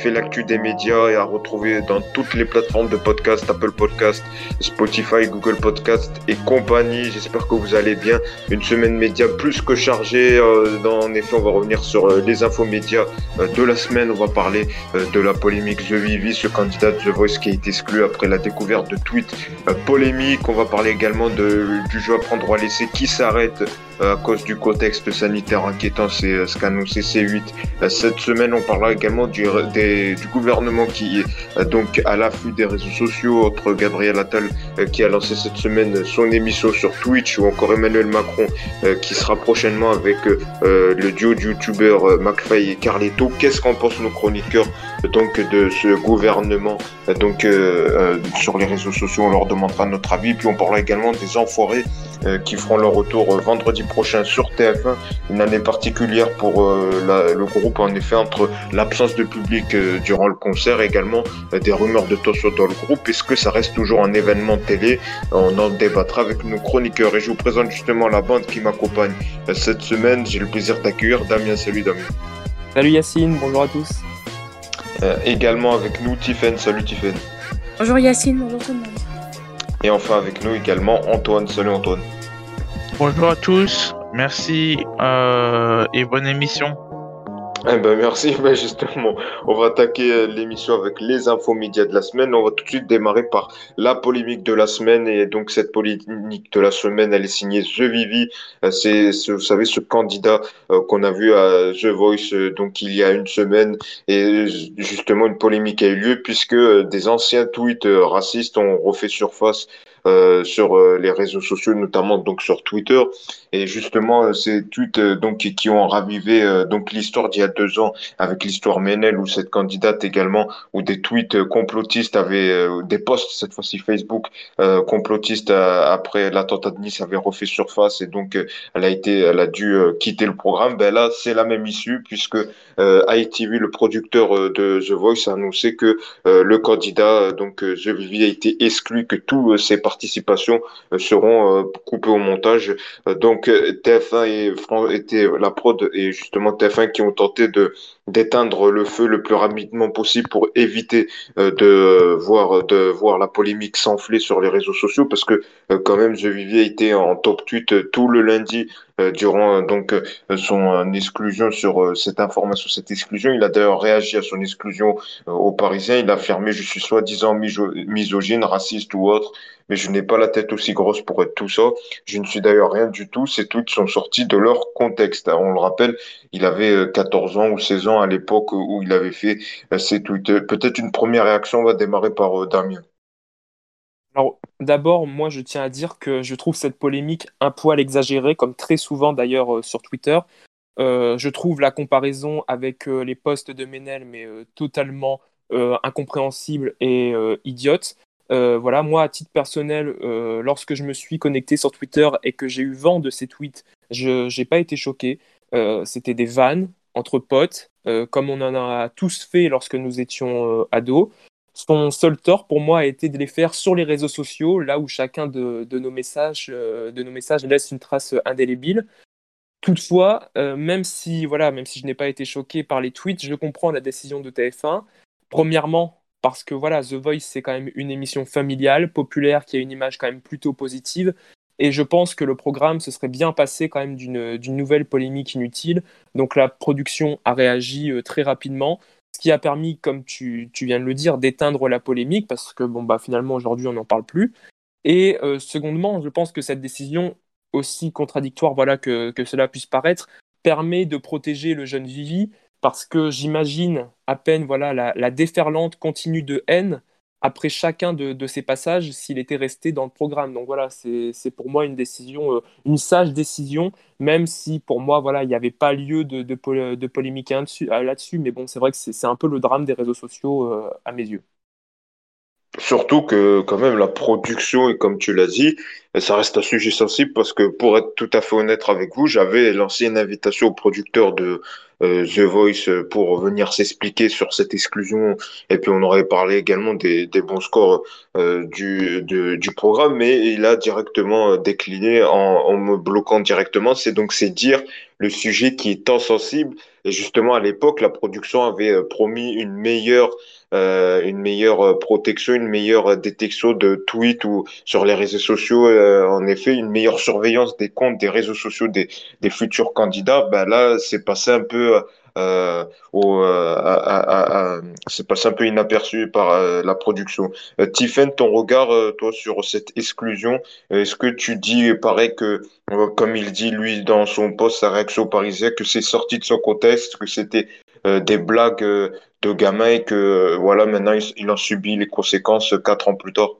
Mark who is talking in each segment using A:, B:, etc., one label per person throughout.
A: 30 minutes euh, pour débriefer l'actu des médias et à retrouver dans toutes les plateformes de podcast, Apple Podcast, Spotify, Google Podcast et compagnie. J'espère que vous allez bien. Une semaine média plus que chargée. Euh, en effet, on va revenir sur les infos médias de la semaine. On va parler de la polémique The Vivi, ce candidat de The Voice qui a été exclu après la découverte de tweets polémiques. On va parler également du jeu à prendre ou à laisser qui s'arrête à cause du contexte sanitaire inquiétant, c'est euh, ce qu'a annoncé C8. Euh, cette semaine, on parlera également du, gouvernement qui est euh, donc à l'affût des réseaux sociaux, entre Gabriel Attal qui a lancé cette semaine son émission sur Twitch ou encore Emmanuel Macron qui sera prochainement avec le duo de youtubeurs McFly et Carleto. Qu'est-ce qu'en pensent nos chroniqueurs donc de ce gouvernement sur les réseaux sociaux? On leur demandera notre avis. Puis on parlera également des enfoirés qui feront leur retour vendredi prochain sur TF1. Une année particulière pour euh, le groupe, en effet, entre l'absence de public euh, durant le concert et également euh, des rumeurs de tension dans le groupe. Est-ce que ça reste toujours un événement télé? On en débattra avec nos chroniqueurs. Et je vous présente justement la bande qui m'accompagne cette semaine. J'ai le plaisir d'accueillir Damien. Salut Damien.
B: Salut Yacine, bonjour à tous.
A: également avec nous Tiffen. Salut Tiffen.
C: Bonjour Yacine, bonjour tout le monde.
A: Et enfin avec nous également Antoine. Salut Antoine.
D: Bonjour à tous, merci euh, et bonne émission.
A: Eh ben merci, ben justement, on va attaquer euh, l'émission avec les infos médias de la semaine. On va tout de suite démarrer par la polémique de la semaine et donc cette polémique de la semaine, elle est signée The Vivi. Euh, c'est, vous savez, ce candidat qu'on a vu à The Voice donc il y a une semaine et justement une polémique a eu lieu puisque des anciens tweets racistes ont refait surface euh, sur euh, les réseaux sociaux, notamment donc sur Twitter. Et justement, euh, ces tweets donc qui ont ravivé donc l'histoire d'il y a deux ans avec l'histoire Menel où cette candidate également où des tweets complotistes avaient des posts cette fois-ci Facebook complotistes après l'attentat de Nice avaient refait surface et donc elle a été elle a dû quitter le programme. Ben là, c'est la même issue puisque ITV, le producteur de The Voice, a annoncé que le candidat donc The Vivi a été exclu, que tous ses participations euh, seront euh, coupées au montage. Euh, donc TF1 et était la prod et justement TF1 qui ont tenté de d'éteindre le feu le plus rapidement possible pour éviter de voir de voir la polémique s'enfler sur les réseaux sociaux parce que quand même The Vivier était en top tweet tout le lundi durant donc son exclusion sur cette information, cette exclusion. Il a d'ailleurs réagi à son exclusion aux Parisiens. Il a affirmé je suis soi-disant misogyne, raciste ou autre mais je n'ai pas la tête aussi grosse pour être tout ça. Je ne suis d'ailleurs rien du tout. Ces tweets sont sortis de leur contexte. on le rappelle, il avait 14 euh, ans ou 16 ans à l'époque où il avait fait euh, ces tweets. Peut-être une première réaction, on va démarrer par euh, Damien.
B: Alors, d'abord, moi, je tiens à dire que je trouve cette polémique un poil exagérée, comme très souvent d'ailleurs sur Twitter. je trouve la comparaison avec les posts de Menel, mais totalement incompréhensible et idiote. Euh, voilà, moi, à titre personnel, euh, lorsque je me suis connecté sur Twitter et que j'ai eu vent de ces tweets, je n'ai pas été choqué. Euh, c'était des vannes entre potes, comme on en a tous fait lorsque nous étions ados. Son seul tort pour moi a été de les faire sur les réseaux sociaux, là où chacun de, nos, messages, de nos messages laisse une trace indélébile. Toutefois, même si voilà, même si je n'ai pas été choqué par les tweets, je comprends la décision de TF1. Premièrement, parce que voilà, The Voice, c'est quand même une émission familiale, populaire, qui a une image quand même plutôt positive. Et je pense que le programme se serait bien passé quand même d'une nouvelle polémique inutile. Donc la production a réagi euh, très rapidement, ce qui a permis, comme tu, viens de le dire, d'éteindre la polémique, parce que bon, bah, finalement aujourd'hui on n'en parle plus. Et euh, secondement, je pense que cette décision, aussi contradictoire voilà, que, cela puisse paraître, permet de protéger le jeune Vivi parce que j'imagine à peine voilà la, déferlante continue de haine après chacun de, ces passages s'il était resté dans le programme. Donc voilà, c'est pour moi une décision, euh, une sage décision, même si pour moi voilà il n'y avait pas lieu de, de, polémique euh, là-dessus. Mais bon, c'est vrai que c'est un peu le drame des réseaux sociaux euh, à mes yeux.
A: Surtout que quand même la production, et comme tu l'as dit, ça reste un sujet sensible parce que pour être tout à fait honnête avec vous, j'avais lancé une invitation au producteur de The Voice pour venir s'expliquer sur cette exclusion et puis on aurait parlé également des, des bons scores euh, du, du programme, mais il a directement décliné en, en me bloquant directement. C'est donc c'est dire le sujet qui est tant sensible. Et justement, à l'époque, la production avait euh, promis une meilleure, euh, une meilleure protection, une meilleure détection de tweets ou sur les réseaux sociaux. Euh, en effet, une meilleure surveillance des comptes des réseaux sociaux des, futurs candidats. Ben là, c'est passé un peu euh, euh, c'est passé un peu inaperçu par euh, la production. Euh, Tiffen, ton regard, euh, toi, sur cette exclusion, est-ce que tu dis, pareil que, comme il dit lui dans son post, sa réaction parisien, que c'est sorti de son contexte, que c'était des blagues de gamins et que voilà, maintenant il, il en subit les conséquences quatre ans plus tard?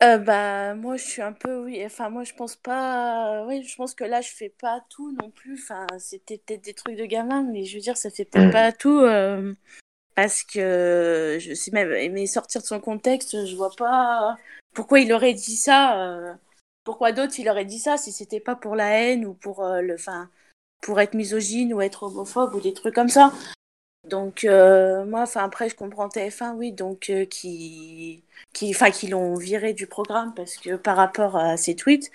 C: Euh, bah, moi, je suis un peu, oui, enfin, moi, je pense pas, oui, je pense que là, je fais pas tout non plus, enfin, c'était peut-être des trucs de gamin, mais je veux dire, ça fait peut-être pas tout, euh, parce que, je sais même, mais sortir de son contexte, je vois pas pourquoi il aurait dit ça, euh, pourquoi d'autres il aurait dit ça si c'était pas pour la haine ou pour euh, le, enfin, pour être misogyne ou être homophobe ou des trucs comme ça. Donc, euh, moi, enfin, après, je comprends TF1, oui, donc, euh, qui, qui, enfin, qui l'ont viré du programme parce que par rapport à ses tweets.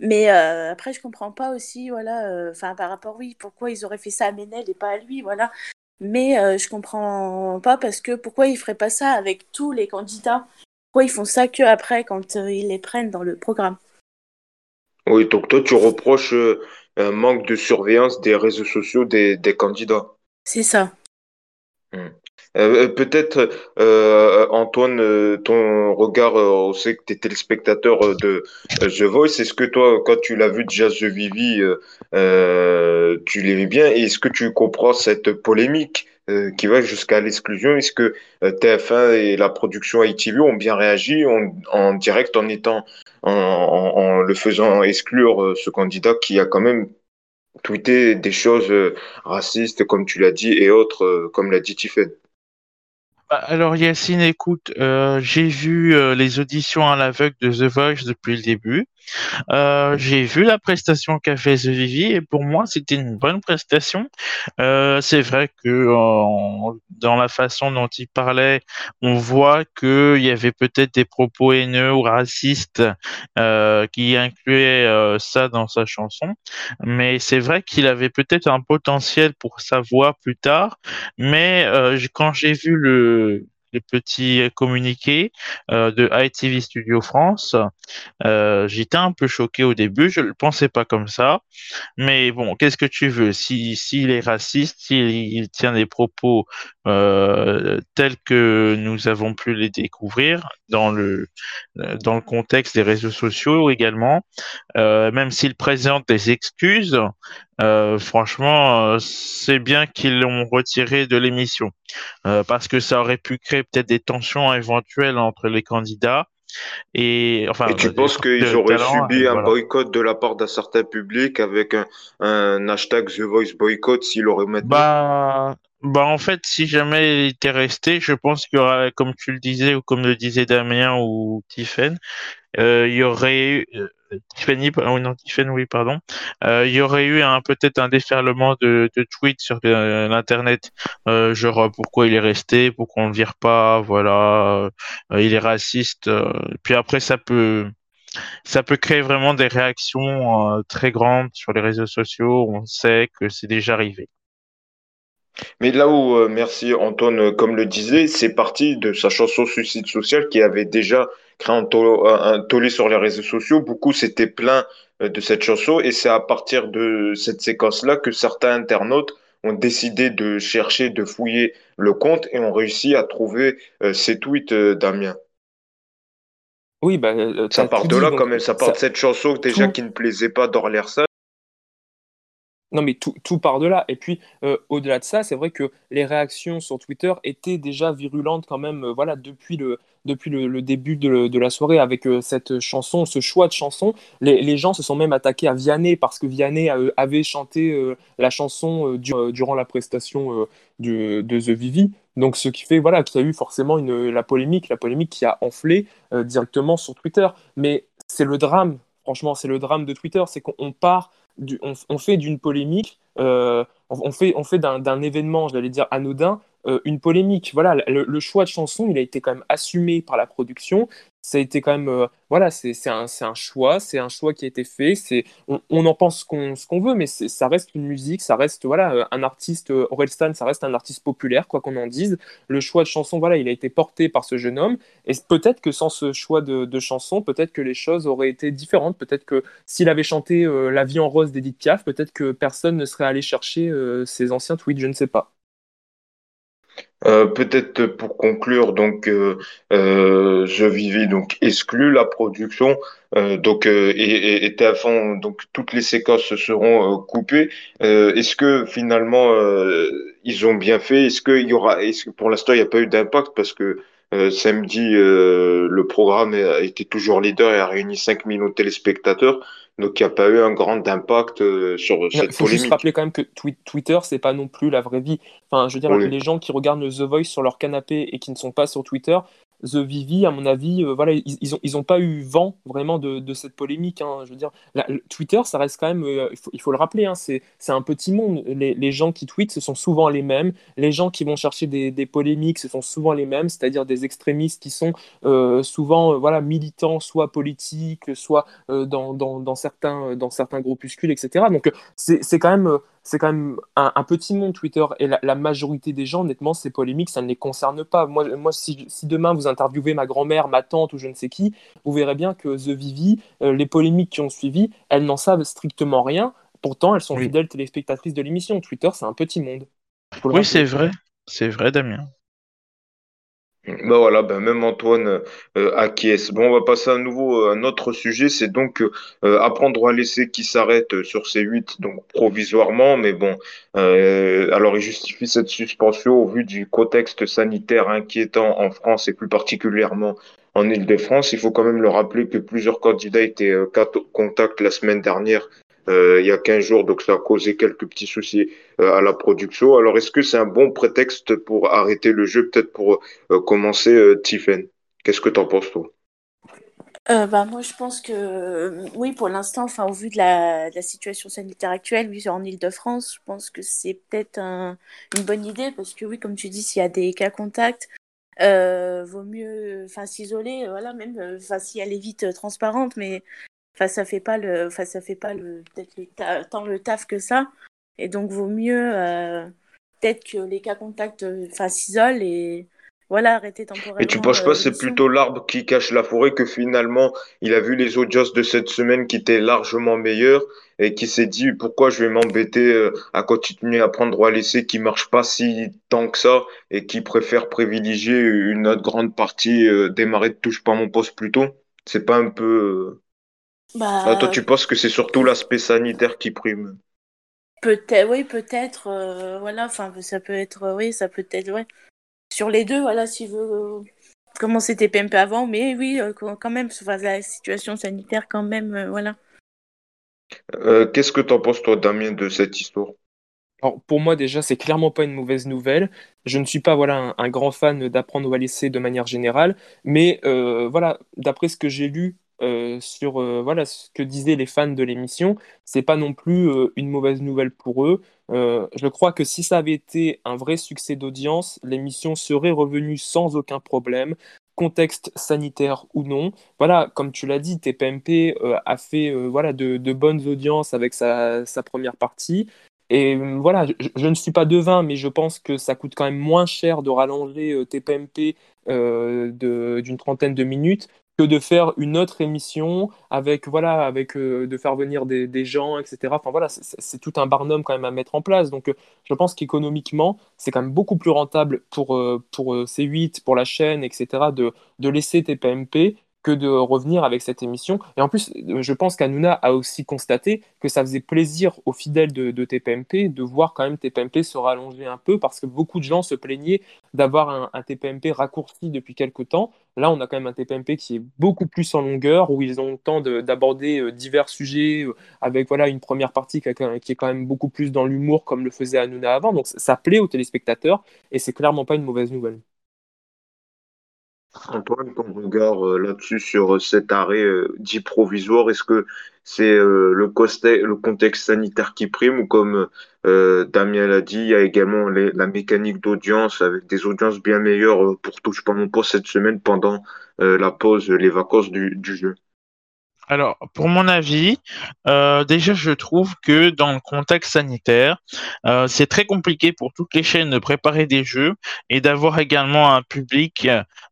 C: Mais euh, après, je comprends pas aussi, voilà, euh, enfin, par rapport, oui, pourquoi ils auraient fait ça à Ménel et pas à lui, voilà. Mais euh, je comprends pas parce que pourquoi ils feraient pas ça avec tous les candidats? Pourquoi ils font ça que après quand euh, ils les prennent dans le programme?
A: Oui, donc toi, tu reproches un manque de surveillance des réseaux sociaux des, des candidats.
C: C'est ça.
A: Hmm. Euh, peut-être, euh, Antoine, euh, ton regard, euh, on sait que tu es téléspectateur euh, de euh, The Voice. Est-ce que toi, quand tu l'as vu déjà The Vivi, euh, euh, tu l'aimais bien? Et est-ce que tu comprends cette polémique euh, qui va jusqu'à l'exclusion? Est-ce que euh, TF1 et la production ITV ont bien réagi en, en direct en étant, en, en, en le faisant exclure euh, ce candidat qui a quand même tweeté des choses euh, racistes, comme tu l'as dit, et autres, euh, comme l'a dit Tiffen?
D: Bah, Alors Yacine, écoute, j'ai vu les auditions à l'aveugle de The Voice depuis le début. Euh, j'ai vu la prestation qu'a fait The Vivi et pour moi c'était une bonne prestation. Euh, c'est vrai que en- dans la façon dont il parlait, on voit qu'il y avait peut-être des propos haineux ou racistes euh, qui incluaient euh, ça dans sa chanson. Mais c'est vrai qu'il avait peut-être un potentiel pour sa voix plus tard. Mais euh, quand j'ai vu le le petit communiqué euh, de ITV Studio France, euh, j'étais un peu choqué au début, je le pensais pas comme ça, mais bon, qu'est-ce que tu veux? Si, s'il est raciste, s'il il tient des propos euh, tels que nous avons pu les découvrir dans le dans le contexte des réseaux sociaux également, même s'il présente des excuses, euh, franchement, euh, c'est bien qu'ils l'ont retiré de l'émission, euh, parce que ça aurait pu créer peut-être des tensions éventuelles entre les candidats et enfin
A: Et tu
D: des
A: penses qu'ils auraient
D: talent
A: subi un
D: voilà.
A: boycott de la part d'un certain public avec un, un hashtag The Voice Boycott s'ils l'auraient maintenu?
D: Bah, bah en fait, si jamais il était resté, je pense qu'il y aurait, comme tu le disais ou comme le disait Damien ou Tiffen, euh, il y aurait eu euh, Tiffany, oui, pardon, euh, il y aurait eu peut-être un déferlement de, tweets sur euh, l'internet, euh, genre pourquoi il est resté, pourquoi on le vire pas, voilà, il est raciste. puis après, ça peut ça peut créer vraiment des réactions très grandes sur les réseaux sociaux. On sait que c'est déjà arrivé.
A: Mais là où, merci Antoine, comme le disait, c'est parti de sa chanson Suicide social qui avait déjà créé un, to- un- un tollé sur les réseaux sociaux. Beaucoup s'étaient plaints euh, de cette chanson et c'est à partir de cette séquence-là que certains internautes ont décidé de chercher, de fouiller le compte et ont réussi à trouver euh, ces tweets euh, Damien.
B: Oui, bah, euh,
A: Ça part de là quand même, ça part de cette chanson déjà
B: tout,
A: qui ne plaisait pas d'Orlersa.
B: Non, mais tout, tout part de là. Et puis, euh, au-delà de ça, c'est vrai que les réactions sur Twitter étaient déjà virulentes quand même, euh, voilà, depuis le, depuis le, début de, la soirée avec euh, cette chanson, ce choix de chanson. Les, les gens se sont même attaqués à Vianney parce que Vianney avait chanté la chanson du- durant la prestation de The Vivi. Donc, ce qui fait, voilà, qu'il y a eu forcément une, la polémique, la polémique qui a enflé directement sur Twitter. Mais c'est le drame, franchement, c'est le drame de Twitter, c'est qu'on on part on, fait d'une polémique, euh, on, fait, d'un d'un événement, j'allais dire anodin, une polémique. Voilà, le, choix de chanson, il a été quand même assumé par la production ça a été quand même euh, voilà c'est un, un, choix c'est un choix qui a été fait c'est on, en pense ce qu'on veut mais ça reste une musique ça reste voilà euh, un artiste euh, Orelsan ça reste un artiste populaire quoi qu'on en dise. Le choix de chanson voilà il a été porté par ce jeune homme et peut-être que sans ce choix de, de chanson peut-être que les choses auraient été différentes. Peut-être que s'il avait chanté La vie en rose d'Edith Piaf peut-être que personne ne serait allé chercher ses anciens tweets je ne sais pas
A: euh, peut-être pour conclure, donc euh, euh, je vivais donc exclu la production, donc et, et, TF1, donc toutes les séquences seront coupées. est-ce que finalement ils ont bien fait? Est-ce qu'il y aura Est-ce que pour l'instant il n'y a pas eu d'impact? Parce que samedi le programme été toujours leader et a réuni 5 millions de téléspectateurs. Donc, il n'y a pas eu un grand impact euh, sur cette polémique. Il faut juste
B: rappeler quand même que Twitter, c'est pas non plus la vraie vie. Enfin, je veux dire, les gens qui regardent le The Voice sur leur canapé et qui ne sont pas sur Twitter, The Vivi, à mon avis, euh, voilà, ils, ils, ont, ils ont pas eu vent vraiment de, de cette polémique. Hein. Je veux dire, Twitter, ça reste quand même, euh, il, faut, le rappeler, hein, c'est un petit monde. Les, les, gens qui tweetent, ce sont souvent les mêmes. Les gens qui vont chercher des, des polémiques, ce sont souvent les mêmes, c'est-à-dire des extrémistes qui sont euh, souvent voilà, militants, soit politiques, soit dans, dans, dans, certains, dans certains groupuscules, etc. Donc, c'est quand même c'est quand même un, petit monde Twitter et la, majorité des gens, honnêtement, ces polémiques, ça ne les concerne pas. Moi, moi si, demain vous interviewez ma grand-mère, ma tante ou je ne sais qui, vous verrez bien que The Vivi, euh, les polémiques qui ont suivi, elles n'en savent strictement rien. Pourtant, elles sont fidèles téléspectatrices de l'émission. Twitter, c'est un petit monde.
D: Oui, c'est vrai. C'est vrai, Damien.
A: Ben voilà, ben même Antoine euh, acquiesce. Bon, on va passer à nouveau à un autre sujet, c'est donc euh, apprendre à laisser qui s'arrête sur ces huit, donc provisoirement, mais bon, euh, alors il justifie cette suspension au vu du contexte sanitaire inquiétant en France et plus particulièrement en Île-de-France. Il faut quand même le rappeler que plusieurs candidats étaient euh, contact la semaine dernière euh, il y a 15 jours, donc ça a causé quelques petits soucis euh, à la production. Alors, est-ce que c'est un bon prétexte pour arrêter le jeu, peut-être pour euh, commencer, Tiffen? Qu'est-ce que tu en penses, toi?
C: Bah, moi, je pense que oui, pour l'instant, enfin, au vu de la, situation sanitaire actuelle, oui, en Ile-de-France, je pense que c'est peut-être un, une bonne idée parce que oui, comme tu dis, s'il y a des cas contacts, euh, vaut mieux s'isoler voilà même si elle est vite transparente mais Enfin, ça fait pas le, enfin, ça fait pas le, peut-être le tant le taf que ça. Et donc, vaut mieux euh, peut-être que les cas contacts, euh, enfin, s'isolent et voilà, arrêter temporairement.
A: Et tu penses pas, c'est plutôt l'arbre qui cache la forêt que finalement, il a vu les audiences de cette semaine qui étaient largement meilleures et qui s'est dit pourquoi je vais m'embêter euh, à continuer à prendre droit à l'essai qui marche pas si tant que ça et qui préfère privilégier une autre grande partie démarrer de touche pas mon poste plus tôt. C'est pas un peu bah, ah, toi, tu penses que c'est surtout l'aspect sanitaire qui prime
C: Peut-être, oui, peut-être. Euh, voilà, enfin, ça peut être, oui, ça peut être, ouais. Sur les deux, voilà, s'il veut euh, commencer TPMP avant, mais oui, euh, quand même, la situation sanitaire, quand même, voilà.
A: Qu'est-ce que tu en penses, toi, Damien, de cette histoire?
B: Alors, pour moi, déjà, c'est clairement pas une mauvaise nouvelle. Je ne suis pas voilà, un, grand fan d'apprendre ou à laisser de manière générale, mais voilà, d'après ce que j'ai lu euh, sur euh, voilà ce que disaient les fans de l'émission, c'est pas non plus euh, une mauvaise nouvelle pour eux. je crois que si ça avait été un vrai succès d'audience, l'émission serait revenue sans aucun problème, contexte sanitaire ou non. Voilà, comme tu l'as dit, TPMP a fait voilà de, bonnes audiences avec sa, première partie. Et voilà, je, je, ne suis pas devin, mais je pense que ça coûte quand même moins cher de rallonger TPMP d'une trentaine de minutes que de faire une autre émission avec voilà avec euh, de faire venir des, gens etc enfin voilà c'est tout un barnum quand même à mettre en place. Donc euh, je pense qu'économiquement c'est quand même beaucoup plus rentable pour euh, pour C8 pour la chaîne etc de, de laisser TPMP que de revenir avec cette émission. Et en plus, je pense qu'Anouna a aussi constaté que ça faisait plaisir aux fidèles de, TPMP de voir quand même TPMP se rallonger un peu parce que beaucoup de gens se plaignaient d'avoir un, TPMP raccourci depuis quelques temps. Là, on a quand même un TPMP qui est beaucoup plus en longueur, où ils ont le temps d'aborder euh, divers sujets euh, avec voilà une première partie qui, est quand même beaucoup plus dans l'humour comme le faisait Anouna avant. Donc ça plaît aux téléspectateurs et c'est clairement pas une mauvaise nouvelle.
A: Antoine, ton regard euh, là-dessus sur euh, cet arrêt euh, dit provisoire, est-ce que c'est le, contexte sanitaire qui prime ou comme Damien l'a dit, il y a également la mécanique d'audience avec des audiences bien meilleures pour Touche pas mon poste cette semaine pendant la pause, les vacances du jeu?
D: Alors, pour mon avis, euh, déjà, je trouve que dans le contexte sanitaire, euh, c'est très compliqué pour toutes les chaînes de préparer des jeux et d'avoir également un public,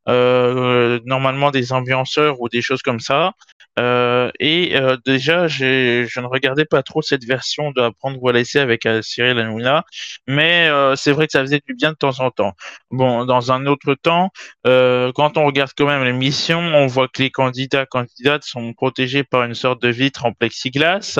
D: euh, normalement des ambianceurs ou des choses comme ça. Euh, et euh, déjà, je ne regardais pas trop cette version de Apprendre ou à laisser avec euh, Cyril Hanouna, mais euh, c'est vrai que ça faisait du bien de temps en temps. Bon, dans un autre temps, euh, quand on regarde quand même l'émission, on voit que les candidats candidates sont protégés par une sorte de vitre en plexiglas,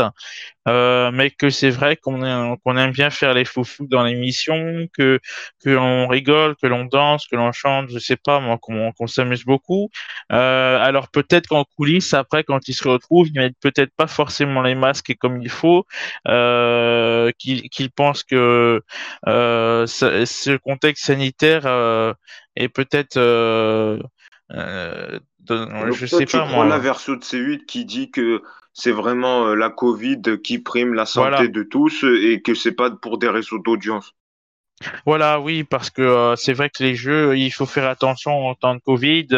D: euh, mais que c'est vrai qu'on aime, qu'on aime bien faire les foufous dans l'émission, que que l'on rigole, que l'on danse, que l'on chante, je sais pas moi, qu'on qu'on s'amuse beaucoup. Euh, alors peut-être qu'en coulisses, après, quand ils se retrouvent, ils mettent peut-être pas forcément les masques comme il faut, euh, qu'ils pensent que euh, ce, contexte sanitaire est peut-être euh, euh, de- je
A: toi,
D: sais
A: tu
D: pas
A: prends la
D: moi.
A: version de C8 qui dit que c'est vraiment euh, la Covid qui prime la santé
D: Voilà.
A: de tous et que c'est pas pour des réseaux d'audience.
D: Voilà, oui, parce que euh, c'est vrai que les jeux, il faut faire attention en temps de Covid.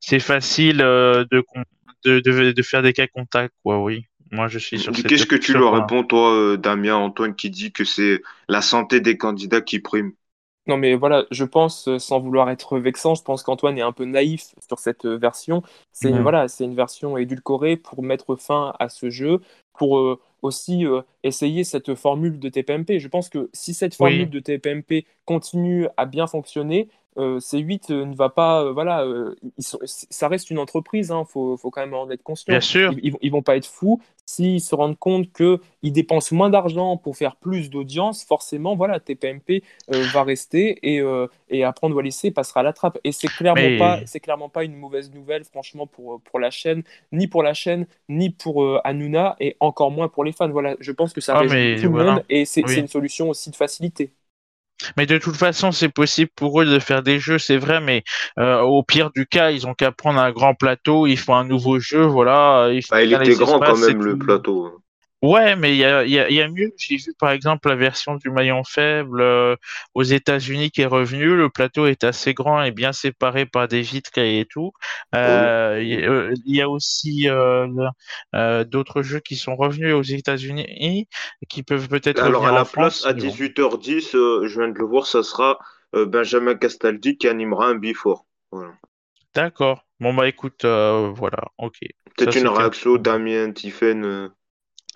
D: C'est facile euh, de, con- de, de, de faire des cas contacts, quoi, oui. Moi, je suis sur
A: Qu'est-ce que tu leur réponds, toi, Damien, Antoine, qui dit que c'est la santé des candidats qui prime?
B: Non, mais voilà, je pense, euh, sans vouloir être vexant, je pense qu'Antoine est un peu naïf sur cette euh, version. C'est une, voilà, c'est une version édulcorée pour mettre fin à ce jeu, pour euh, aussi euh, essayer cette formule de TPMP. Je pense que si cette
D: Oui.
B: formule de TPMP continue à bien fonctionner, euh, C8 euh, ne va pas, euh, voilà, ils sont- ça reste une entreprise, hein, faut, faut quand même en être conscient.
D: Bien sûr.
B: Ils, ils, vont- ils vont pas être fous s'ils se rendent compte qu'ils dépensent moins d'argent pour faire plus d'audience. Forcément, voilà, TPMP va rester et, et apprendre ou à laisser passera à la trappe. Et c'est clairement
D: Mais-
B: pas, clairement pas une mauvaise nouvelle, franchement, pour, pour la chaîne, ni pour la chaîne, ni pour euh, Hanouna, et encore moins pour les fans. Voilà, je pense que ça
D: Ah,
B: réjouit tout le
D: voilà.
B: monde et c'est
D: Oui.
B: c'est une solution aussi de facilité.
D: Mais de toute façon, c'est possible pour eux de faire des jeux, c'est vrai, mais euh, au pire du cas, ils ont qu'à prendre un grand plateau, ils font un nouveau jeu, voilà. Ils font
A: Bah, il était grand quand
D: espaces,
A: même, le plateau.
D: Ouais, mais il y a, il y a, il y a mieux. J'ai vu par exemple la version du maillon faible euh, aux États-Unis qui est revenue. Le plateau est assez grand et bien séparé par des vitres et tout. Euh, Il y, a- euh, il y a aussi d'autres jeux qui sont revenus aux États-Unis et qui peuvent peut-être
A: Alors, à la
D: France.
A: place, à
D: mais bon.
A: 18h10, euh, je viens de le voir, ça sera Benjamin Castaldi qui animera un before. Voilà.
D: D'accord. Bon bah écoute, voilà, ok.
A: Peut-être une réaction, Damien, Tiffen,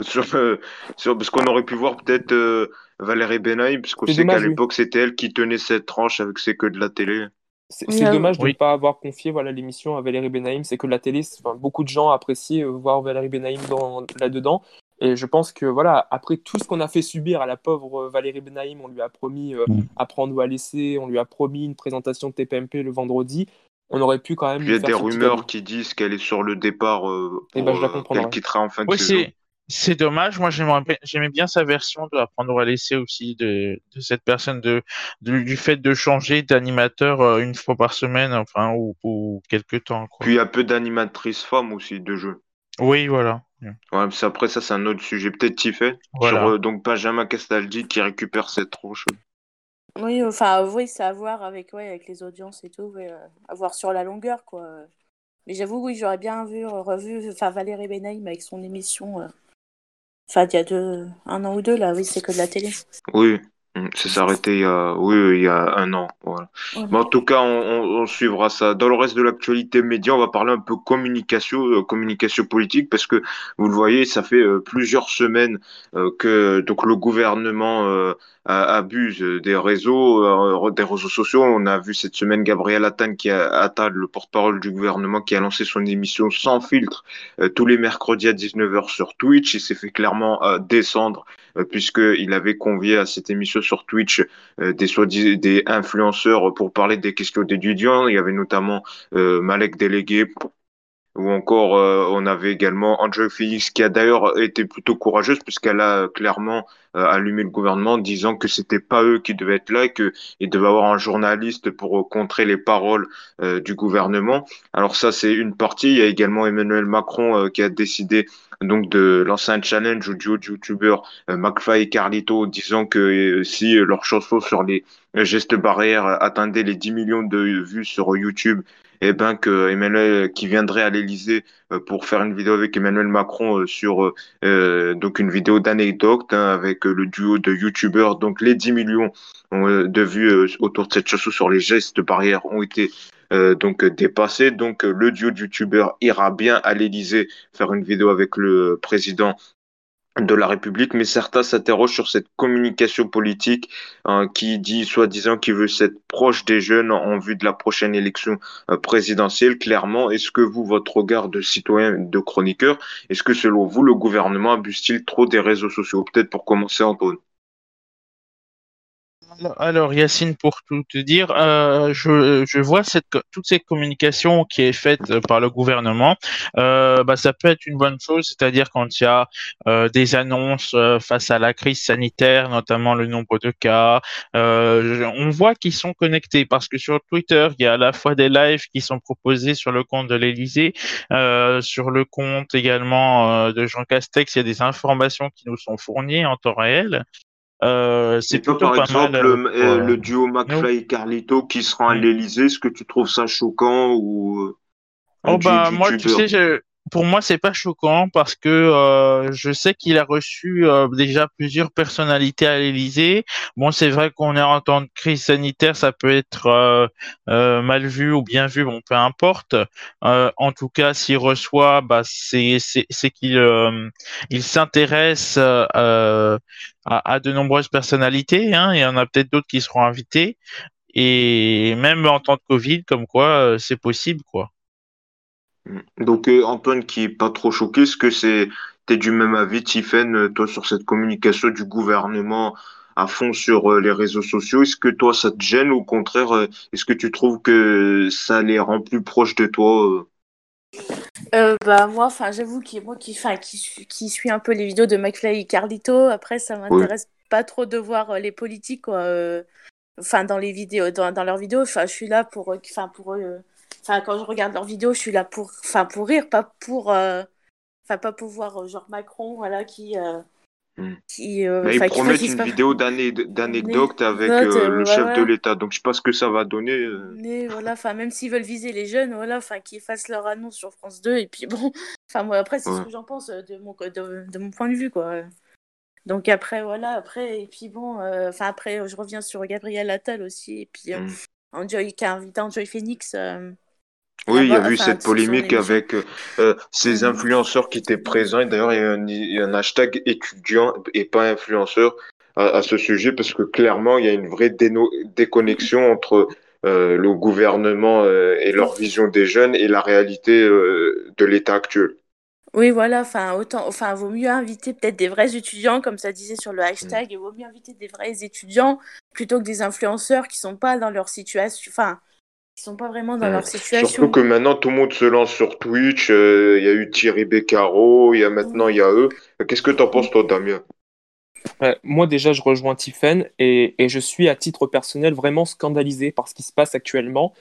A: sur, euh, sur, parce qu'on aurait pu voir peut-être euh, Valérie Benaïm, parce qu'on sait qu'à
B: oui.
A: l'époque, c'était elle qui tenait cette tranche avec ses que de la télé.
B: C'est dommage de
D: Oui.
B: ne pas avoir confié voilà, l'émission à Valérie Benaïm. C'est que la télé, beaucoup de gens appréciaient euh, voir Valérie Benaïm dans- là-dedans. Et je pense que voilà, après tout ce qu'on a fait subir à la pauvre Valérie Benaïm, on lui a promis euh,
D: Mm.
B: à prendre ou à laisser, on lui a promis une présentation de TPMP le vendredi. On aurait pu quand même
A: Il y a des rumeurs qui disent qu'elle est sur le départ, euh,
B: Eh
A: pour,
B: ben, je la
A: euh,
B: comprendrais.
A: qu'elle quittera en fin de saison.
D: C'est dommage. Moi, j'aimerais bien- j'aimais bien sa version de apprendre à laisser aussi de, de cette personne de, de- du fait de changer d'animateur euh, une fois par semaine, enfin ou, ou quelque temps quoi.
A: Puis il y a peu d'animatrices femmes aussi de jeu.
D: Oui, voilà.
A: Ouais, après, ça, c'est un autre sujet. Peut-être Tiffen,
D: Voilà.
A: sur euh, donc Benjamin Castaldi qui récupère cette tranche.
C: Oui, enfin, oui, c'est à voir avec, ouais, avec les audiences et tout, ouais, euh, à voir sur la longueur, quoi. Mais j'avoue, oui, j'aurais bien vu, revu, enfin, Valérie Benaïm avec son émission, euh, enfin, il y a deux, un an ou deux, là, oui, c'est que de la télé.
A: Oui, c'est s'arrêté il y a, oui, il y a un an. Voilà. Mais en tout cas, on, on- on suivra ça. Dans le reste de l'actualité média, on va parler un peu communication, euh, communication politique, parce que vous le voyez, ça fait euh, plusieurs semaines euh, que donc le gouvernement euh, abuse des réseaux, euh, des réseaux sociaux. On a vu cette semaine Gabriel Attal, qui a, Attal, le porte-parole du gouvernement, qui a lancé son émission sans filtre euh, tous les mercredis à 19h sur Twitch. Il s'est fait clairement euh, descendre euh, puisqu'il avait convié à cette émission sur Twitch euh, des, des influenceurs pour parler des questions d'étudiants. Il y avait notamment euh, Malek Délégué ou encore euh, on avait également Andrew Phoenix qui a d'ailleurs été plutôt courageuse puisqu'elle a clairement euh, allumé le gouvernement disant que c'était pas eux qui devaient être là et que il devait avoir un journaliste pour contrer les paroles euh, du gouvernement. Alors ça c'est une partie. Il y a également Emmanuel Macron qui a décidé donc de lancer un challenge aux duo youtubeurs McFly et Carlito disant que si leur chanson sur les gestes barrières atteindait les 10 millions de vues sur YouTube eh ben que Emmanuel qui viendrait à l'Élysée euh, pour faire une vidéo avec Emmanuel Macron euh, sur euh, donc une vidéo d'anecdote hein, avec le duo de youtubeurs donc les 10 millions de vues autour de cette chanson sur les gestes barrières ont été donc dépassés. Donc le duo de youtubeurs ira bien à l'Élysée faire une vidéo avec le président de la République, mais certains s'interrogent sur cette communication politique hein, qui dit soi-disant qu'il veut être proche des jeunes en, vue de la prochaine élection euh, présidentielle. Clairement, est-ce que vous, votre regard de citoyen, de chroniqueur, est-ce que selon vous, le gouvernement abuse-t-il trop des réseaux sociaux? Peut-être pour commencer, Antoine.
D: Alors Yacine, pour tout te dire, euh, je, je, vois cette, toute cette communication qui est faite euh, par le gouvernement, euh, bah, ça peut être une bonne chose, c'est-à-dire quand il y a euh, des annonces euh, face à la crise sanitaire, notamment le nombre de cas, on voit qu'ils sont connectés parce que sur Twitter, il y a à la fois des lives qui sont proposés sur le compte de l'Élysée, sur le compte également de Jean Castex, il y a des informations qui nous sont fournies en temps réel.
A: Euh, c'est plutôt par exemple euh, euh, le duo McFly et Carlito qui sera à l'Elysée. Est-ce que tu trouves ça choquant ou
D: Oh bah moi tu sais je, pour moi, c'est pas choquant parce que euh, je sais qu'il a reçu euh, déjà plusieurs personnalités à l'Élysée. Bon, c'est vrai qu'on est en temps de crise sanitaire, ça peut être euh, mal vu ou bien vu, bon, peu importe. en tout cas, s'il reçoit, bah, c'est qu'il il s'intéresse à, à, de nombreuses personnalités. Hein, il y en a peut-être d'autres qui seront invités. Et même en temps de Covid, comme quoi, c'est possible, quoi.
A: Donc euh, Antoine qui est pas trop choqué, est-ce que c'est t'es du même avis, Tiffen, euh, toi sur cette communication du gouvernement à fond sur euh, les réseaux sociaux, est-ce que toi ça te gêne? Ou au contraire, est-ce que tu trouves que ça les rend plus proches de toi
C: bah moi enfin j'avoue qui moi qui enfin qui, qui suis un peu les vidéos de McFly et Carlito après ça m'intéresse pas trop de voir les politiques enfin dans les vidéos dans, dans leurs vidéos. Enfin je suis là pour enfin pour Enfin, quand je regarde leurs vidéos, je suis là pour, enfin, pour rire, pas pour, euh, enfin, pas pour voir euh, genre Macron, voilà, qui, euh,
A: hmm. qui, ils promettent une vidéo d'anecdote avec le chef de l'État, donc je sais pas ce que ça va donner.
C: Mais voilà, enfin, même s'ils veulent viser les jeunes, voilà, enfin, qu'ils fassent leur annonce sur France 2 et puis bon, enfin, moi après, c'est ce que j'en pense de mon, de, de, mon point de vue, quoi. Donc après, voilà, après, et puis bon, enfin, après, je reviens sur Gabriel Attal aussi, et puis hmm. Enjoy, qui a invité Enjoy Phoenix.
A: Oui, il y a eu cette polémique avec euh, ces influenceurs qui étaient présents. Et d'ailleurs, il y, a un, hashtag étudiant et pas influenceur à, ce sujet parce que clairement, il y a une vraie déconnexion entre euh, le gouvernement euh, et leur vision des jeunes et la réalité de l'état actuel.
C: Oui, voilà, enfin, autant, enfin, vaut mieux inviter peut-être des vrais étudiants, comme ça disait sur le hashtag, il vaut mieux inviter des vrais étudiants plutôt que des influenceurs qui sont pas dans leur situation, enfin, qui sont pas vraiment dans leur situation.
A: Surtout que maintenant tout le monde se lance sur Twitch. Euh, il y a eu Thierry Beccaro, il y a maintenant il y a eux. Qu'est-ce que tu en penses toi, Damien?
B: Moi déjà, je rejoins Tiffen et, et, je suis à titre personnel vraiment scandalisé par ce qui se passe actuellement.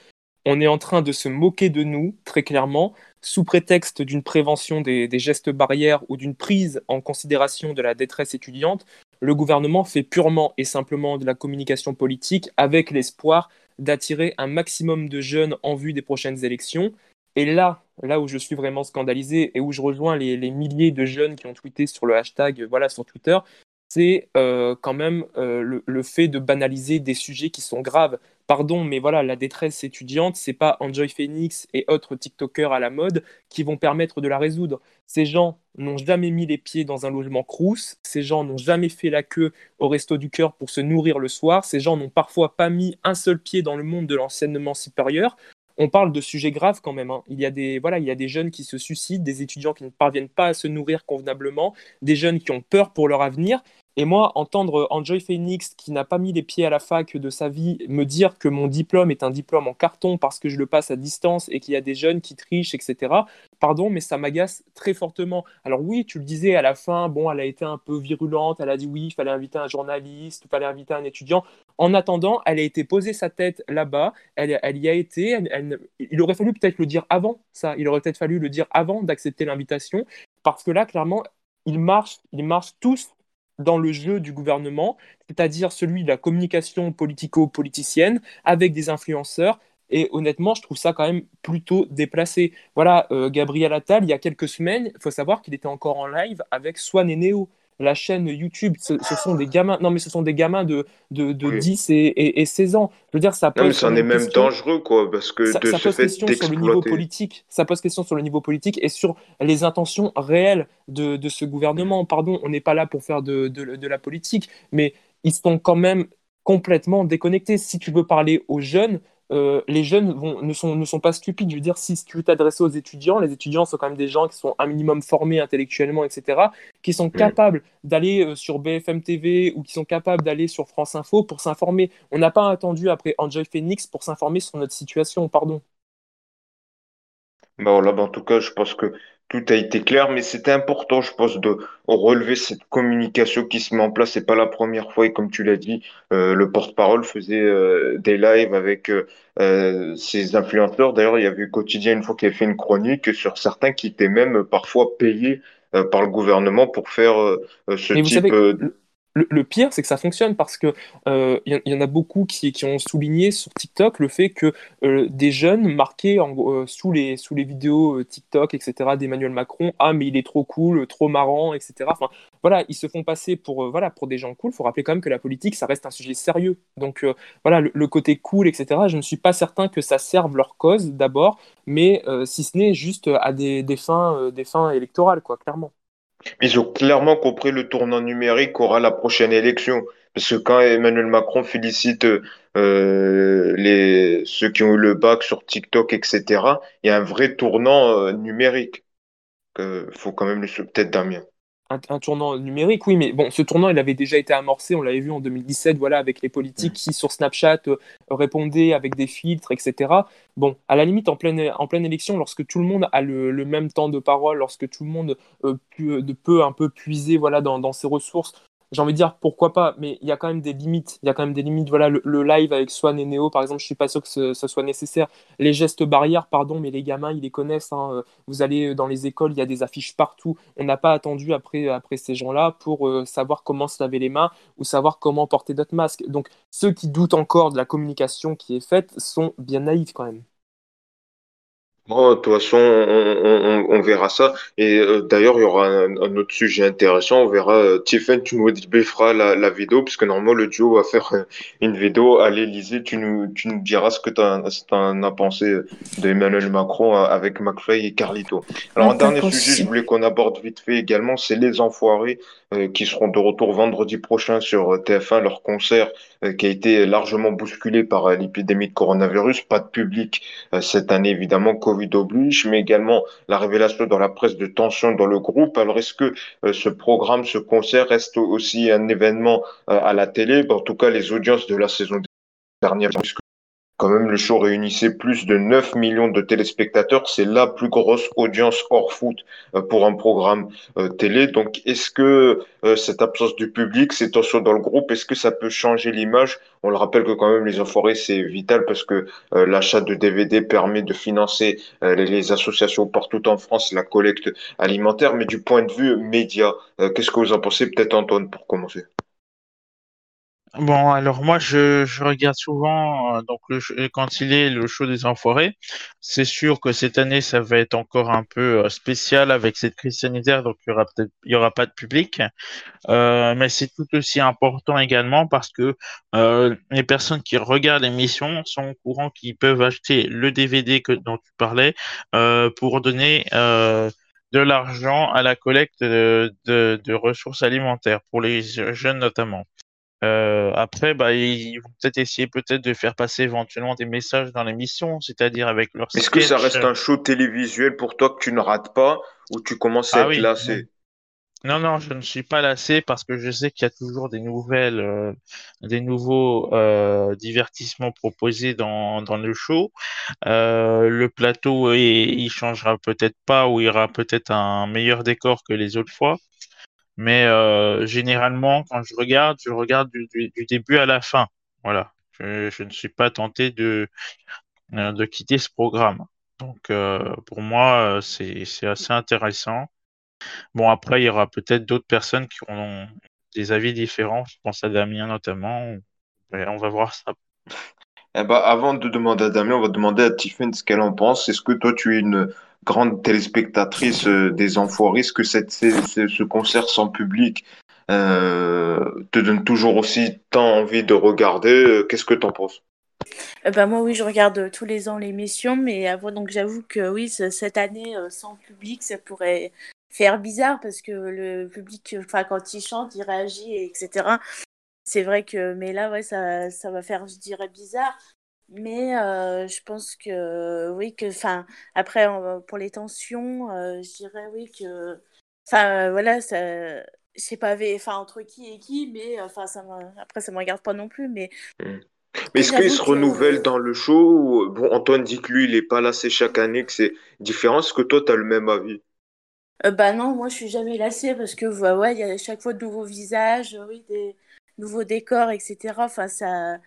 B: On est en train de se moquer de nous, très clairement, sous prétexte d'une prévention des, des, gestes barrières ou d'une prise en considération de la détresse étudiante. Le gouvernement fait purement et simplement de la communication politique avec l'espoir d'attirer un maximum de jeunes en vue des prochaines élections. Et là, là où je suis vraiment scandalisé et où je rejoins les, milliers de jeunes qui ont tweeté sur le hashtag, voilà, sur Twitter, c'est euh, quand même euh, le, fait de banaliser des sujets qui sont graves. Pardon, mais voilà, la détresse étudiante, c'est pas Enjoy Phoenix et autres TikTokers à la mode qui vont permettre de la résoudre. Ces gens n'ont jamais mis les pieds dans un logement crous, ces gens n'ont jamais fait la queue au resto du cœur pour se nourrir le soir, ces gens n'ont parfois pas mis un seul pied dans le monde de l'enseignement supérieur on parle de sujets graves quand même. Hein. Il, y a des, voilà, il y a des jeunes qui se suicident, des étudiants qui ne parviennent pas à se nourrir convenablement, des jeunes qui ont peur pour leur avenir. Et moi, entendre Enjoy Phoenix, qui n'a pas mis les pieds à la fac de sa vie, me dire que mon diplôme est un diplôme en carton parce que je le passe à distance et qu'il y a des jeunes qui trichent, etc. Pardon, mais ça m'agace très fortement. Alors oui, tu le disais à la fin, bon, elle a été un peu virulente, elle a dit oui, il fallait inviter un journaliste, il fallait inviter un étudiant. En attendant, elle a été posée sa tête là-bas, elle, y a été, il aurait fallu peut-être le dire avant ça, il aurait peut-être fallu le dire avant d'accepter l'invitation, parce que là, clairement, ils marchent, ils marchent tous dans le jeu du gouvernement, c'est-à-dire celui de la communication politico-politicienne avec des influenceurs. Et honnêtement, je trouve ça quand même plutôt déplacé. Voilà, euh, Gabriel Attal, il y a quelques semaines, il faut savoir qu'il était encore en live avec Swan et Neo la chaîne YouTube, ce, sont des gamins, non mais ce sont des gamins de, de, 10 et, et, 16 ans. Je veux dire, ça
A: pose. ça en est même dangereux, quoi, parce que
B: ça,
A: de
B: pose question sur le niveau politique. Ça pose question sur le niveau politique et sur les intentions réelles de, de ce gouvernement. Pardon, on n'est pas là pour faire de, de, la politique, mais ils sont quand même complètement déconnectés. Si tu veux parler aux jeunes, euh, les jeunes ne, sont, ne sont pas stupides. Je veux dire, si tu veux t'adresser aux étudiants, les étudiants sont quand même des gens qui sont un minimum formés intellectuellement, etc., qui sont capables d'aller euh, sur BFM TV ou qui sont capables d'aller sur France Info pour s'informer. On n'a pas attendu après Angel Phoenix pour s'informer sur notre situation, pardon.
A: Bah voilà, bah, en tout cas, je pense que tout a été clair, mais c'était important, je pense, de relever cette communication qui se met en place. C'est pas la première fois, et comme tu l'as dit, euh, le porte-parole faisait euh, des lives avec euh, ses influenceurs. D'ailleurs, il y avait eu Quotidien une fois qui avait fait une chronique sur certains qui étaient même parfois payés par le gouvernement pour faire ce type. de
B: le, pire, c'est que ça fonctionne parce que il euh, y, en a beaucoup qui, ont souligné sur TikTok le fait que euh, des jeunes marquaient en, euh, sous, les, sous les vidéos TikTok, etc., d'Emmanuel Macron, ah mais il est trop cool, trop marrant, etc. Voilà, ils se font passer pour des gens cool. Il faut rappeler quand même que la politique, ça reste un sujet sérieux. Donc voilà, le, côté cool, etc., je ne suis pas certain que ça serve leur cause d'abord, mais si ce n'est juste à des, des fins, des fins électorales, quoi, clairement.
A: Ils ont clairement compris le tournant numérique qu'aura la prochaine élection. Parce que quand Emmanuel Macron félicite euh, ceux qui ont eu le bac sur TikTok, etc., il y a un vrai tournant euh, numérique. Il faut quand même le peut-être Damien
B: un, tournant numérique, oui, mais bon, ce tournant, il avait déjà été amorcé, on l'avait vu en 2017, voilà, avec les politiques qui, sur Snapchat, euh, répondaient avec des filtres, etc. Bon, à la limite, en pleine, en pleine élection, lorsque tout le monde a le, même temps de parole, lorsque tout le monde euh, peut, un peu puiser voilà, dans, dans ses ressources, j'ai envie de dire pourquoi pas, mais il y a quand même des limites. Il y a quand même des limites. Voilà, le, live avec Swan et Neo, par exemple, je suis pas sûr que ce, soit nécessaire. Les gestes barrières, pardon, mais les gamins, ils les connaissent. Hein. Vous allez dans les écoles, il y a des affiches partout. On n'a pas attendu après, après ces gens-là pour euh, savoir comment se laver les mains ou savoir comment porter notre masque. Donc, ceux qui doutent encore de la communication qui est faite sont bien naïfs quand même.
A: Oh, de toute façon, on, on, verra ça. Et euh, d'ailleurs, il y aura un, autre sujet intéressant. On verra, euh, Tiffen, tu nous débrieferas la, la vidéo, puisque normalement, le duo va faire euh, une vidéo à l'Elysée. Tu nous, tu nous diras ce que tu en as pensé d'Emmanuel Macron avec McFly et Carlito. Alors, un dernier sujet, je voulais qu'on aborde vite fait également, c'est les enfoirés qui seront de retour vendredi prochain sur TF1, leur concert qui a été largement bousculé par l'épidémie de coronavirus. Pas de public cette année, évidemment, Covid oblige, mais également la révélation dans la presse de tensions dans le groupe. Alors, est-ce que euh, ce programme, ce concert reste aussi un événement euh, à la télé? En tout cas, les audiences de la saison dernière, puisque quand même, le show réunissait plus de 9 millions de téléspectateurs. C'est la plus grosse audience hors foot euh, pour un programme euh, télé. Donc, est-ce que euh, cette absence du public, ces tensions dans le groupe, est-ce que ça peut changer l'image? On le rappelle que quand même, les enfoirés, c'est vital parce que l'achat de DVD permet de financer les, associations partout en France, la collecte alimentaire. Mais du point de vue média, qu'est-ce que vous en pensez? Peut-être Antoine pour commencer.
D: Bon, alors moi, je, regarde souvent euh, donc le, quand il est le show des Enfoirés. C'est sûr que cette année, ça va être encore un peu euh, spécial avec cette crise sanitaire, donc il y aura peut-être il y aura pas de public. Euh, mais c'est tout aussi important également parce que les personnes qui regardent l'émission sont au courant qu'ils peuvent acheter le DVD que dont tu parlais pour donner de l'argent à la collecte de ressources alimentaires pour les jeunes notamment. Euh, après, bah, ils vont peut-être essayer peut-être de faire passer éventuellement des messages dans l'émission, c'est-à-dire avec leur
A: Est-ce que ça reste un show télévisuel pour toi que tu ne rates pas ou tu commences à ah être lassé?
D: Non, non, je ne suis pas lassé parce que je sais qu'il y a toujours des nouvelles, euh, des nouveaux euh, divertissements proposés dans, dans le show. Le plateau, il, il changera peut-être pas ou il y aura peut-être un meilleur décor que les autres fois. Mais euh, généralement, quand je regarde, je regarde du, début à la fin. Voilà. Je, je ne suis pas tenté de, euh, de quitter ce programme. Donc, euh, pour moi, c'est, assez intéressant. Bon, après, il y aura peut-être d'autres personnes qui auront des avis différents. Je pense à Damien notamment. On va voir ça.
A: Eh ben, avant de demander à Damien, on va demander à Tiffany ce qu'elle en pense. Est-ce que toi, tu es une grande téléspectatrice euh, des Enfoirés? Que cette, ce, ce- ce concert sans public euh, te donne toujours aussi tant envie de regarder? Euh, Qu'est-ce que tu en penses?
C: Euh, bah, moi, oui, je regarde tous les ans l'émission, mais avant, donc j'avoue que oui, ce- cette année, sans public, ça pourrait faire bizarre parce que le public, enfin, quand il chante, il réagit, et etc. C'est vrai que, mais là, ouais, ça, ça va faire, je dirais, bizarre. Mais euh, je pense que, oui, que, enfin, après, pour les tensions, euh, je dirais, oui, que, enfin, euh, voilà, ça, je sais pas, enfin, entre qui et qui, mais, enfin, ça me- après, ça me regarde pas non plus, mais
A: Hmm. Mais est-ce qu'il
C: j'avoue
A: se
C: que.
A: renouvelle dans le show? ou- Bon, Antoine dit que lui, il est pas lassé chaque année, que c'est différent. Est-ce que toi, tu as le même avis?
C: Euh, bah non, moi je suis jamais lassée parce que bah, ouais, il y a à chaque fois de nouveaux visages, euh, oui, des nouveaux décors, etc. Enfin, ça,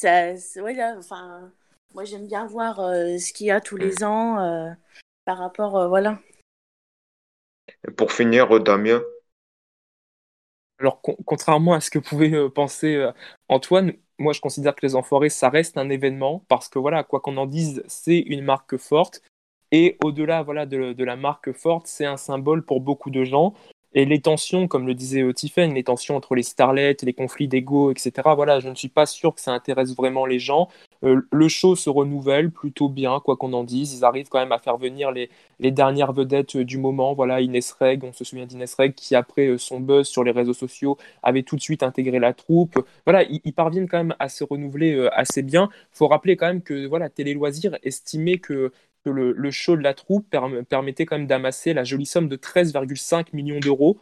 C: ça, c'est- ouais, là, enfin, moi j'aime bien voir euh, ce qu'il y a tous
A: Hmm.
C: les ans euh, par rapport, euh, voilà.
A: Et pour finir, Damien.
B: Alors, con- contrairement à ce que pouvait euh, penser euh, Antoine, moi je considère que les Enfoirés, ça reste un événement parce que voilà, quoi qu'on en dise, c'est une marque forte. Et au-delà voilà, de, de la marque forte, c'est un symbole pour beaucoup de gens. Et les tensions, comme le disait euh, Tiffen, les tensions entre les starlets, les conflits d'ego, etc., voilà, je ne suis pas sûr que ça intéresse vraiment les gens. Euh, le show se renouvelle plutôt bien, quoi qu'on en dise. Ils arrivent quand même à faire venir les, dernières vedettes euh, du moment. Voilà, Inès Reg, on se souvient d'Inès Reg qui, après son buzz sur les réseaux sociaux, avait tout de suite intégré la troupe. Voilà, ils, parviennent quand même à se renouveler assez bien. Il faut rappeler quand même que voilà, Télé Loisirs estimait que que le, le show de la troupe perm- permettait quand même d'amasser la jolie somme de 13,5 millions d'euros.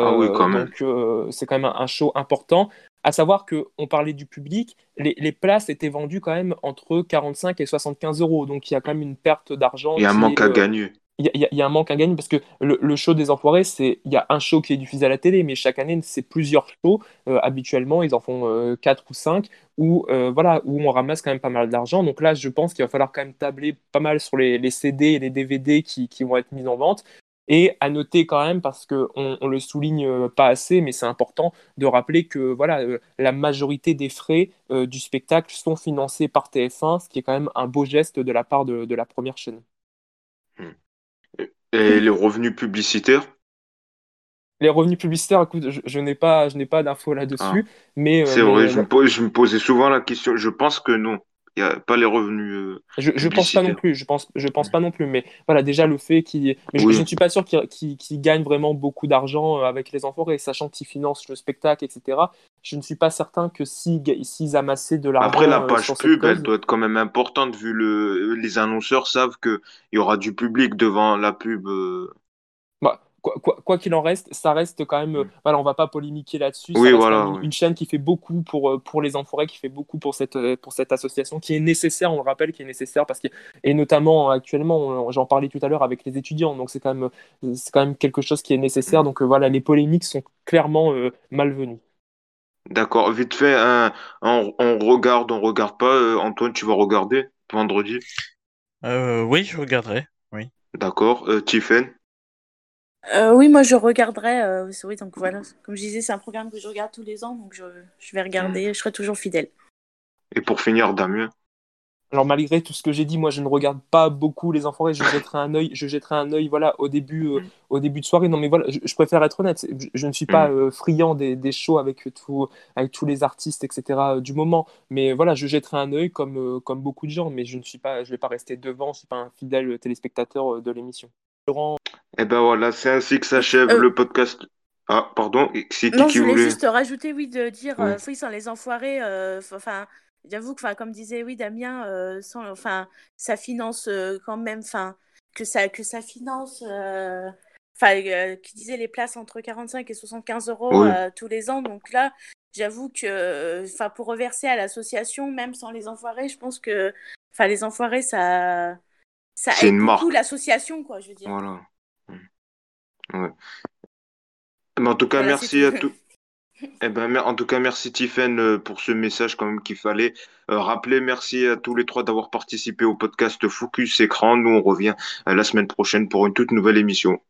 A: Ah oui,
B: Euh,
A: quand même.
B: donc euh, c'est quand même un, un show important. À savoir que on parlait du public, les, les places étaient vendues quand même entre 45 et 75 euros. Donc il y a quand même une perte d'argent
A: Il y a un manque à
B: euh,
A: gagner.
B: Il y, a- un manque à gagner parce que le, show des Enfoirés, c'est il y a un show qui est diffusé à la télé, mais chaque année c'est plusieurs shows. Euh, habituellement, ils en font euh, quatre ou cinq où euh, voilà où on ramasse quand même pas mal d'argent. Donc là, je pense qu'il va falloir quand même tabler pas mal sur les, CD et les DVD qui, qui vont être mis en vente. Et à noter quand même, parce qu'on on le souligne euh, pas assez, mais c'est important de rappeler que voilà, la majorité des frais du spectacle sont financés par TF1, ce qui est quand même un beau geste de la part de, de la première chaîne.
A: Et les revenus publicitaires?
B: Les revenus publicitaires, écoute, je, je n'ai pas, je n'ai pas d'infos
A: Ah,
B: là-dessus, mais, euh,
A: c'est vrai,
B: euh,
A: je me pose, je me posais souvent la question. Je pense que non. Il n'y a pas les revenus euh,
B: je, je pense pas non plus, je pense, je pense pas non plus, mais voilà, déjà le fait qu'il, mais je, ne suis pas sûr qu'ils qu'ils- qu'ils gagnent vraiment beaucoup d'argent euh, avec les Enfoirés, sachant qu'ils financent le spectacle, etc. Je ne suis pas certain que s'ils s'ils amassaient de
A: Après, la
B: l'argent euh,
A: page
B: sur
A: pub, elle doit être quand même importante vu le, les annonceurs savent qu'il y aura du public devant la pub. euh.
B: Quoi qu'il en reste, ça reste quand même.
A: Mm.
B: voilà, on va pas polémiquer là-dessus.
A: Oui, voilà,
B: une,
A: oui.
B: une chaîne qui fait beaucoup pour, euh, pour les Enfoirés, qui fait beaucoup pour cette, euh, pour cette association, qui est nécessaire, on le rappelle, qui est nécessaire parce que. Et notamment, euh, actuellement, j'en parlais tout à l'heure avec les étudiants, donc c'est quand même, c'est quand même quelque chose qui est nécessaire.
A: Mm.
B: Donc euh, voilà, les polémiques sont clairement euh, malvenues.
A: D'accord. Vite fait, on, on regarde, on regarde pas. euh, Antoine, tu vas regarder vendredi?
D: Euh, oui, je regarderai. Oui.
A: D'accord. Euh, Tiffen?
C: Euh, oui, moi je regarderai. euh, oui, donc voilà, comme je disais, c'est un programme que je regarde tous les ans, donc je, je vais
A: Mm.
C: regarder, je serai toujours fidèle.
A: Et pour finir, Damien?
B: Alors malgré tout ce que j'ai dit, moi je ne regarde pas beaucoup les Enfoirés. Je jetterai un œil, je jetterai un œil, voilà, au début, euh, au début de soirée. Non mais voilà, je, je préfère être honnête. Je, je ne suis pas
A: Mm.
B: euh, friand des, des shows avec tout, avec tous les artistes, etc. du moment. Mais voilà, je jetterai un œil comme, euh, comme beaucoup de gens. Mais je ne suis pas, je vais pas rester devant. Je suis pas un fidèle téléspectateur de l'émission. Laurent,
A: Eh ben voilà, c'est ainsi que s'achève
C: Euh,
A: le podcast. Ah, pardon. C'est qui
C: Non,
A: qui
C: je voulais
A: voulait?
C: juste rajouter, oui, de dire,
A: Oui.
C: euh, oui, sans les enfoirés, euh, enfin, j'avoue que, comme disait, oui, Damien, euh, sans, enfin, ça finance quand même, enfin, que ça, que ça finance, enfin, qui disait les places entre 45 et 75 euros
A: Oui.
C: tous les ans. Donc là, j'avoue que, enfin, pour reverser à l'association, même sans les enfoirés, je pense que, enfin, les enfoirés, ça, ça
A: C'est
C: aide
A: une
C: beaucoup l'association, quoi, je veux dire.
A: Voilà. Ouais. Mais en tout cas,
C: Voilà,
A: merci à tous. Eh ben, en tout cas, merci Tiffen pour ce message quand même qu'il fallait euh, rappeler. Merci à tous les trois d'avoir participé au podcast Focus Écran. Nous, on revient euh, la semaine prochaine pour une toute nouvelle émission.